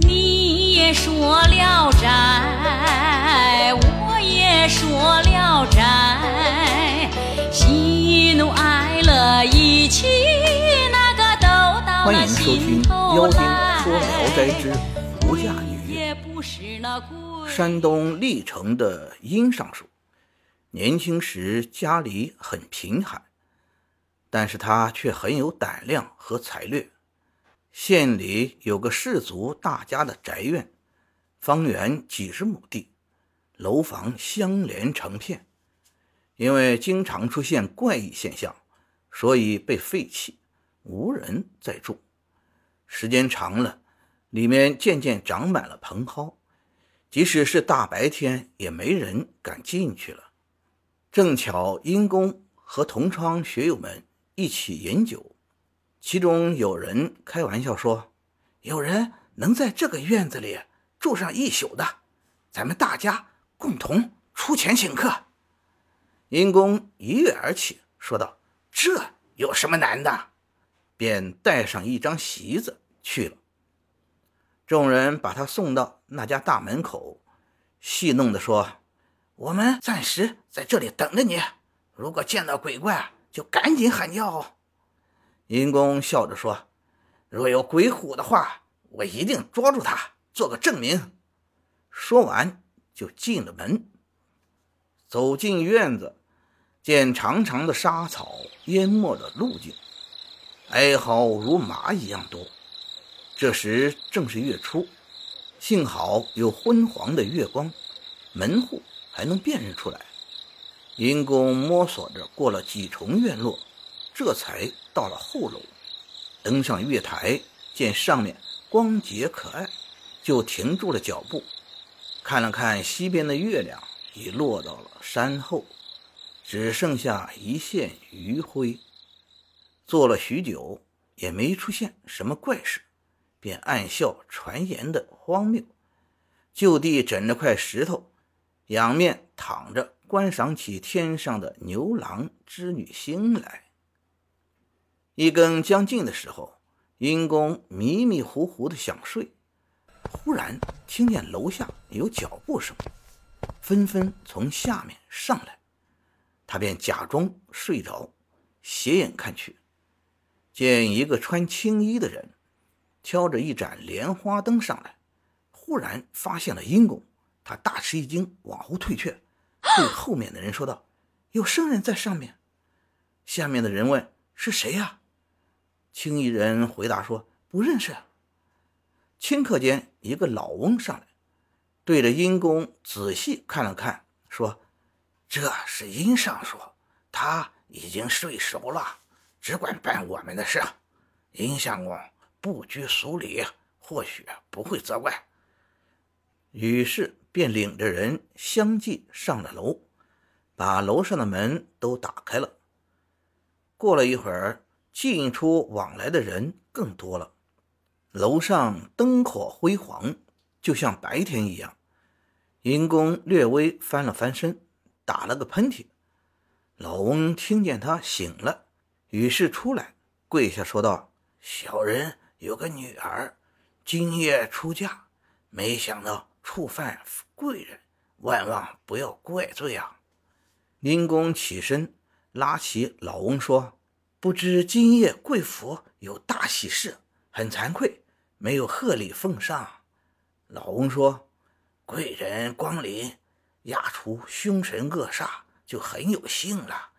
你也说聊斋，我也说聊斋，喜怒哀乐一起，那个都到了欢迎收听心头妖精。说聊斋之无价女。也不是那山东历城的殷尚书，年轻时家里很贫寒，但是他却很有胆量和才略。县里有个氏族大家的宅院，方圆几十亩地，楼房相连成片。因为经常出现怪异现象，所以被废弃，无人在住。时间长了，里面渐渐长满了蓬蒿，即使是大白天，也没人敢进去了。正巧殷公和同窗学友们一起饮酒，其中有人开玩笑说：“有人能在这个院子里住上一宿的，咱们大家共同出钱请客。”殷公一跃而起，说道：“这有什么难的？”便带上一张席子去了。众人把他送到那家大门口，戏弄地说：“我们暂时在这里等着你，如果见到鬼怪，就赶紧喊叫”殷公笑着说：“若有鬼虎的话，我一定捉住他，做个证明。”说完就进了门。走进院子，见长长的沙草淹没了路径，哀嚎如麻一样多。这时正是月初，幸好有昏黄的月光，门户还能辨认出来。殷公摸索着过了几重院落，这才到了后楼。登上月台，见上面光洁可爱，就停住了脚步，看了看西边的月亮，已落到了山后，只剩下一线余晖。坐了许久，也没出现什么怪事。便暗笑传言的荒谬，就地枕着块石头，仰面躺着，观赏起天上的牛郎织女星来。一更将近的时候，殷公迷迷糊糊的想睡，忽然听见楼下有脚步声，纷纷从下面上来，他便假装睡着，斜眼看去，见一个穿青衣的人。挑着一盏莲花灯上来，忽然发现了殷公，他大吃一惊，往后退却，对后面的人说道：“有生人在上面。”下面的人问：“是谁呀？”青衣人回答说：“不认识。”顷刻间，一个老翁上来，对着殷公仔细看了看，说：“这是殷尚书，他已经睡熟了，只管办我们的事。殷相公。”不拘俗礼，或许不会责怪。于是便领着人相继上了楼，把楼上的门都打开了。过了一会儿，进出往来的人更多了，楼上灯火辉煌，就像白天一样。殷公略微翻了翻身，打了个喷嚏。老翁听见他醒了，于是出来跪下说道：“小人。”有个女儿，今夜出嫁，没想到触犯贵人，万望不要怪罪啊！殷公起身，拉起老翁说：“不知今夜贵府有大喜事，很惭愧，没有贺礼奉上。”老翁说：“贵人光临，压除凶神恶煞，就很有幸了。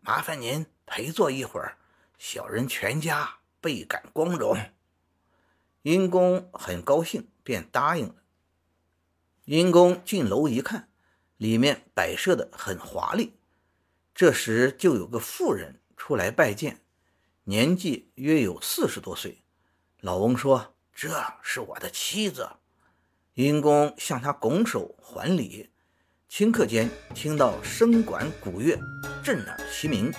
麻烦您陪坐一会儿，小人全家。”倍感光荣，殷公很高兴，便答应了。殷公进楼一看，里面摆设的很华丽。这时就有个妇人出来拜见，年纪约有四十多岁。老翁说：“这是我的妻子。”殷公向他拱手还礼，顷刻间听到笙管鼓乐，震耳齐鸣。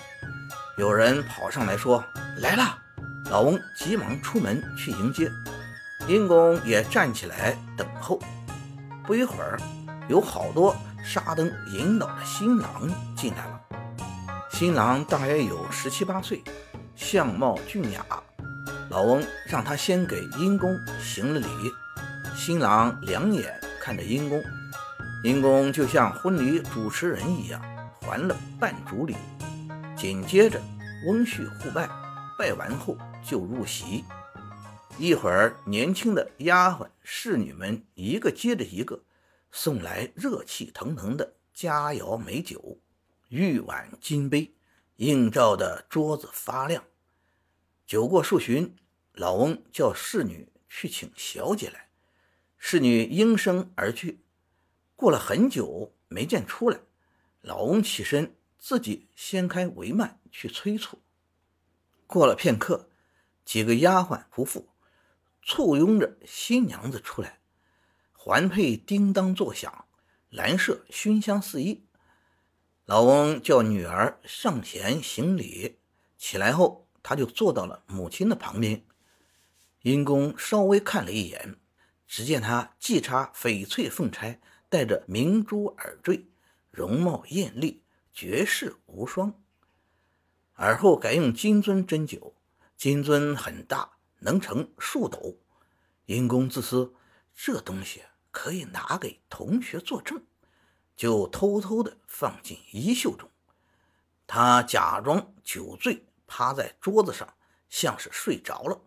有人跑上来说：“来了！”老翁急忙出门去迎接，殷公也站起来等候。不一会儿，有好多纱灯引导着新郎进来了。新郎大约有十七八岁，相貌俊雅。老翁让他先给殷公行了礼，新郎两眼看着阴公，阴公就像婚礼主持人一样，还了半主礼。紧接着，翁婿互拜，拜完后就入席。一会儿，年轻的丫鬟侍女们一个接着一个送来热气腾腾的佳肴美酒，玉碗金杯映照的桌子发亮。酒过数巡，老翁叫侍女去请小姐来，侍女应声而去。过了很久没见出来，老翁起身自己掀开帷幔去催促。过了片刻，几个丫鬟仆妇。簇拥着新娘子出来，环佩叮当作响，兰麝熏香四溢。老翁叫女儿上前行礼，起来后，他就坐到了母亲的旁边。殷公稍微看了一眼，只见她髻插翡翠凤钗，戴着明珠耳坠，容貌艳丽，绝世无双。而后改用金樽斟酒，金樽很大。能成数斗，因公自私，这东西可以拿给同学作证，就偷偷的放进衣袖中。他假装酒醉，趴在桌子上，像是睡着了。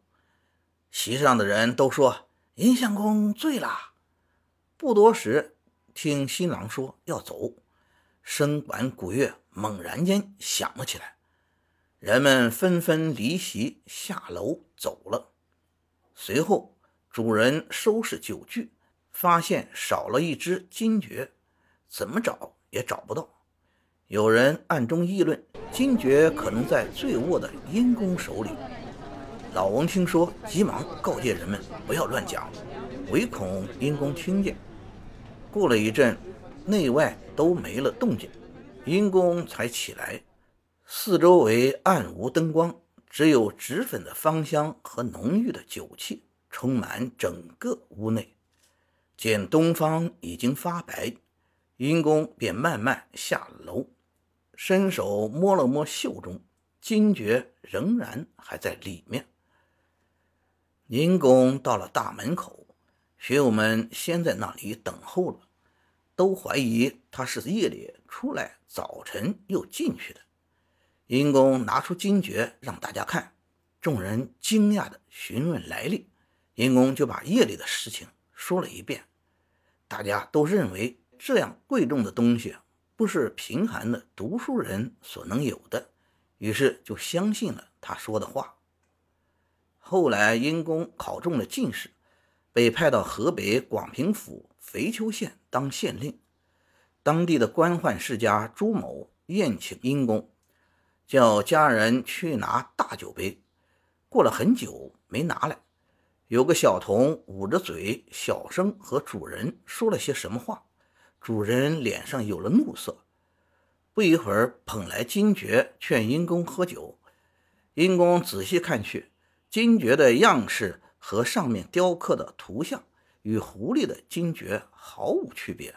席上的人都说殷相公醉了。不多时，听新郎说要走，笙管古乐猛然间响了起来。人们纷纷离席下楼走了。随后，主人收拾酒具，发现少了一只金爵，怎么找也找不到。有人暗中议论，金爵可能在醉卧的阴公手里。老翁听说，急忙告诫人们不要乱讲，唯恐阴公听见。过了一阵，内外都没了动静，阴公才起来。四周围暗无灯光，只有脂粉的芳香和浓郁的酒气充满整个屋内。见东方已经发白，殷公便慢慢下了楼，伸手摸了摸袖中，金爵仍然还在里面。殷公到了大门口，学友们先在那里等候了，都怀疑他是夜里出来，早晨又进去的。殷公拿出金爵让大家看，众人惊讶地询问来历，殷公就把夜里的事情说了一遍。大家都认为这样贵重的东西不是贫寒的读书人所能有的，于是就相信了他说的话。后来，阴公考中了进士，被派到河北广平府肥丘县当县令。当地的官宦世家朱某宴请殷公。叫家人去拿大酒杯，过了很久没拿来。有个小童捂着嘴，小声和主人说了些什么话。主人脸上有了怒色，不一会儿捧来金爵，劝殷公喝酒。殷公仔细看去，金爵的样式和上面雕刻的图像与狐狸的金爵毫无区别，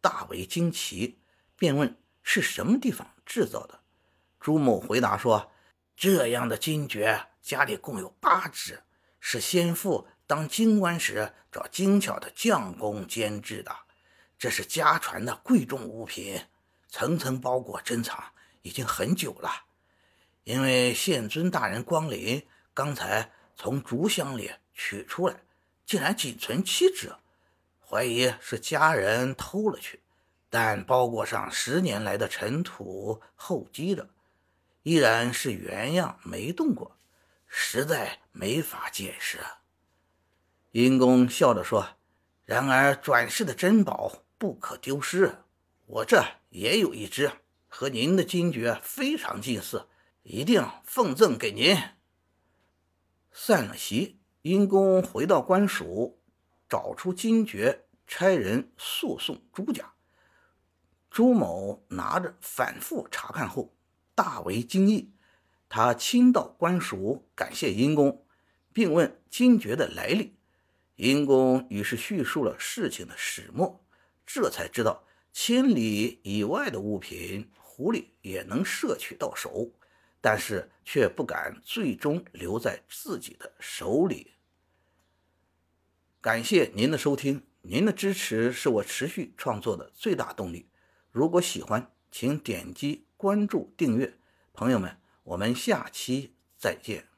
大为惊奇，便问是什么地方制造的。朱某回答说：“这样的金爵家里共有八只，是先父当京官时找精巧的匠工监制的。这是家传的贵重物品，层层包裹珍藏，已经很久了。因为县尊大人光临，刚才从竹箱里取出来，竟然仅存七只，怀疑是家人偷了去，但包裹上十年来的尘土厚积着。”依然是原样，没动过，实在没法解释。阴公笑着说：“然而转世的珍宝不可丢失，我这也有一只，和您的金爵非常近似，一定奉赠给您。”散了席，殷公回到官署，找出金爵，差人速送朱家。朱某拿着反复查看后。大为惊异，他亲到官署感谢殷公，并问金爵的来历。殷公于是叙述了事情的始末，这才知道千里以外的物品，狐狸也能摄取到手，但是却不敢最终留在自己的手里。感谢您的收听，您的支持是我持续创作的最大动力。如果喜欢，请点击关注订阅。朋友们，我们下期再见。